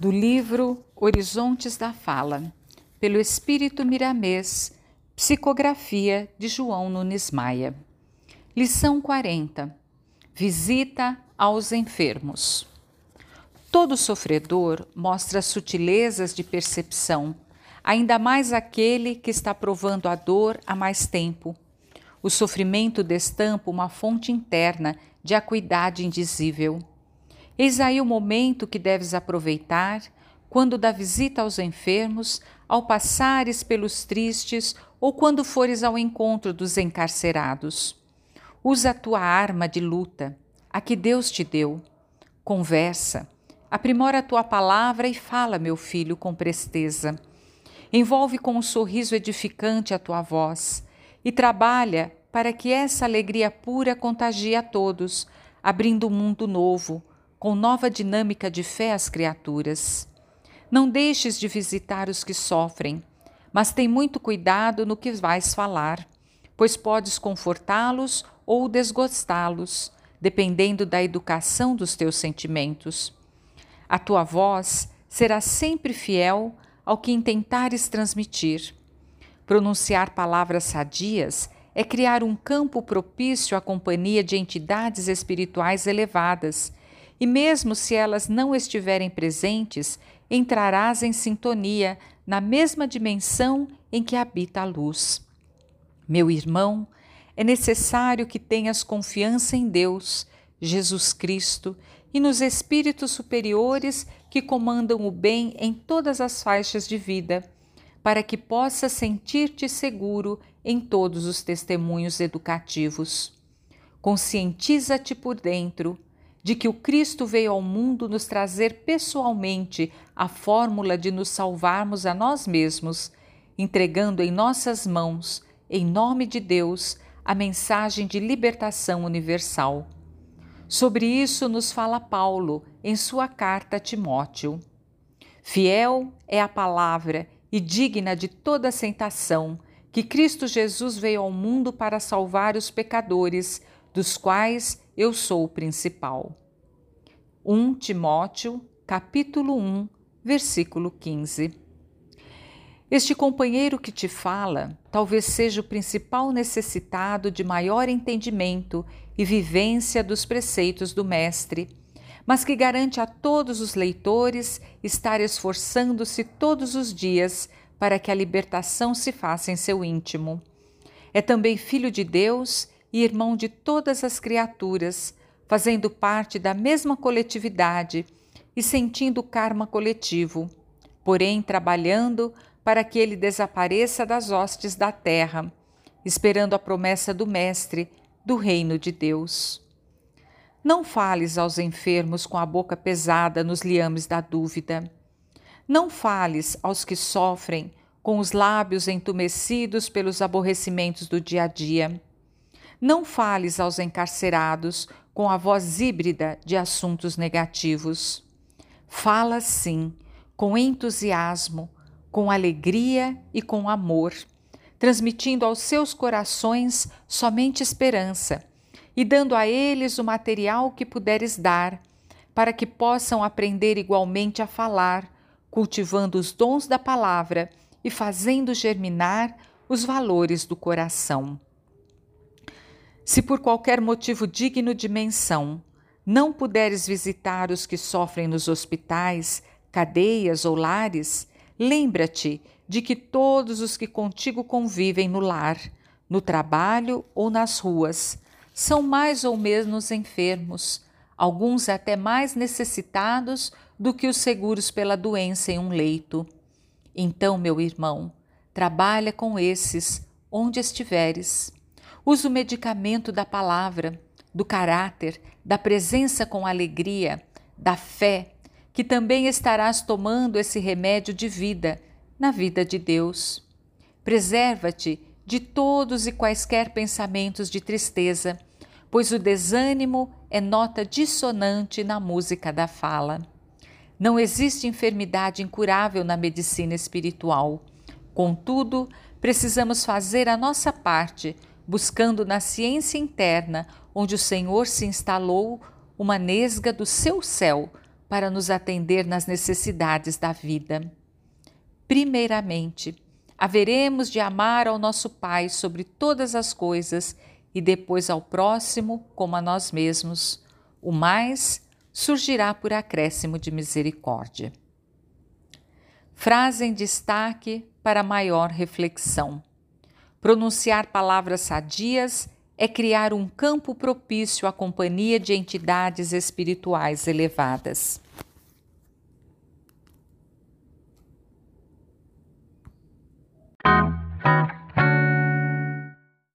do livro Horizontes da Fala, pelo Espírito Miramês, psicografia de João Nunes Maia. Lição 40. Visita aos enfermos. Todo sofredor mostra sutilezas de percepção, ainda mais aquele que está provando a dor há mais tempo. O sofrimento destampa uma fonte interna de acuidade indizível. Eis aí o momento que deves aproveitar quando da visita aos enfermos, ao passares pelos tristes ou quando fores ao encontro dos encarcerados. Usa a tua arma de luta, a que Deus te deu. Conversa, aprimora a tua palavra e fala, meu filho, com presteza. Envolve com um sorriso edificante a tua voz e trabalha para que essa alegria pura contagie a todos, abrindo um mundo novo, com nova dinâmica de fé às criaturas. Não deixes de visitar os que sofrem, mas tem muito cuidado no que vais falar, pois podes confortá-los ou desgostá-los, dependendo da educação dos teus sentimentos. A tua voz será sempre fiel ao que intentares transmitir. Pronunciar palavras sadias é criar um campo propício à companhia de entidades espirituais elevadas e mesmo se elas não estiverem presentes, entrarás em sintonia na mesma dimensão em que habita a luz. Meu irmão, é necessário que tenhas confiança em Deus, Jesus Cristo e nos espíritos superiores que comandam o bem em todas as faixas de vida, para que possas sentir-te seguro em todos os testemunhos educativos. Conscientiza-te por dentro de que o Cristo veio ao mundo nos trazer pessoalmente a fórmula de nos salvarmos a nós mesmos, entregando em nossas mãos, em nome de Deus, a mensagem de libertação universal. Sobre isso nos fala Paulo em sua carta a Timóteo. Fiel é a palavra e digna de toda aceitação que Cristo Jesus veio ao mundo para salvar os pecadores, dos quais eu sou o principal. 1 Timóteo, capítulo 1, versículo 15. Este companheiro que te fala talvez seja o principal necessitado de maior entendimento e vivência dos preceitos do Mestre, mas que garante a todos os leitores estar esforçando-se todos os dias para que a libertação se faça em seu íntimo. É também filho de Deus e irmão de todas as criaturas, fazendo parte da mesma coletividade e sentindo o karma coletivo, porém trabalhando para que ele desapareça das hostes da terra, esperando a promessa do Mestre do reino de Deus. Não fales aos enfermos com a boca pesada nos liames da dúvida. Não fales aos que sofrem com os lábios entumecidos pelos aborrecimentos do dia a dia. Não fales aos encarcerados com a voz híbrida de assuntos negativos. Fala sim, com entusiasmo, com alegria e com amor, transmitindo aos seus corações somente esperança e dando a eles o material que puderes dar, para que possam aprender igualmente a falar, cultivando os dons da palavra e fazendo germinar os valores do coração. Se por qualquer motivo digno de menção não puderes visitar os que sofrem nos hospitais, cadeias ou lares, lembra-te de que todos os que contigo convivem no lar, no trabalho ou nas ruas, são mais ou menos enfermos, alguns até mais necessitados do que os seguros pela doença em um leito. Então, meu irmão, trabalha com esses onde estiveres. Usa o medicamento da palavra, do caráter, da presença com alegria, da fé, que também estarás tomando esse remédio de vida na vida de Deus. Preserva-te de todos e quaisquer pensamentos de tristeza, pois o desânimo é nota dissonante na música da fala. Não existe enfermidade incurável na medicina espiritual. Contudo, precisamos fazer a nossa parte buscando na ciência interna, onde o Senhor se instalou, uma nesga do seu céu, para nos atender nas necessidades da vida. Primeiramente, haveremos de amar ao nosso Pai sobre todas as coisas e depois ao próximo como a nós mesmos. O mais surgirá por acréscimo de misericórdia. Frase em destaque para maior reflexão. Pronunciar palavras sadias é criar um campo propício à companhia de entidades espirituais elevadas.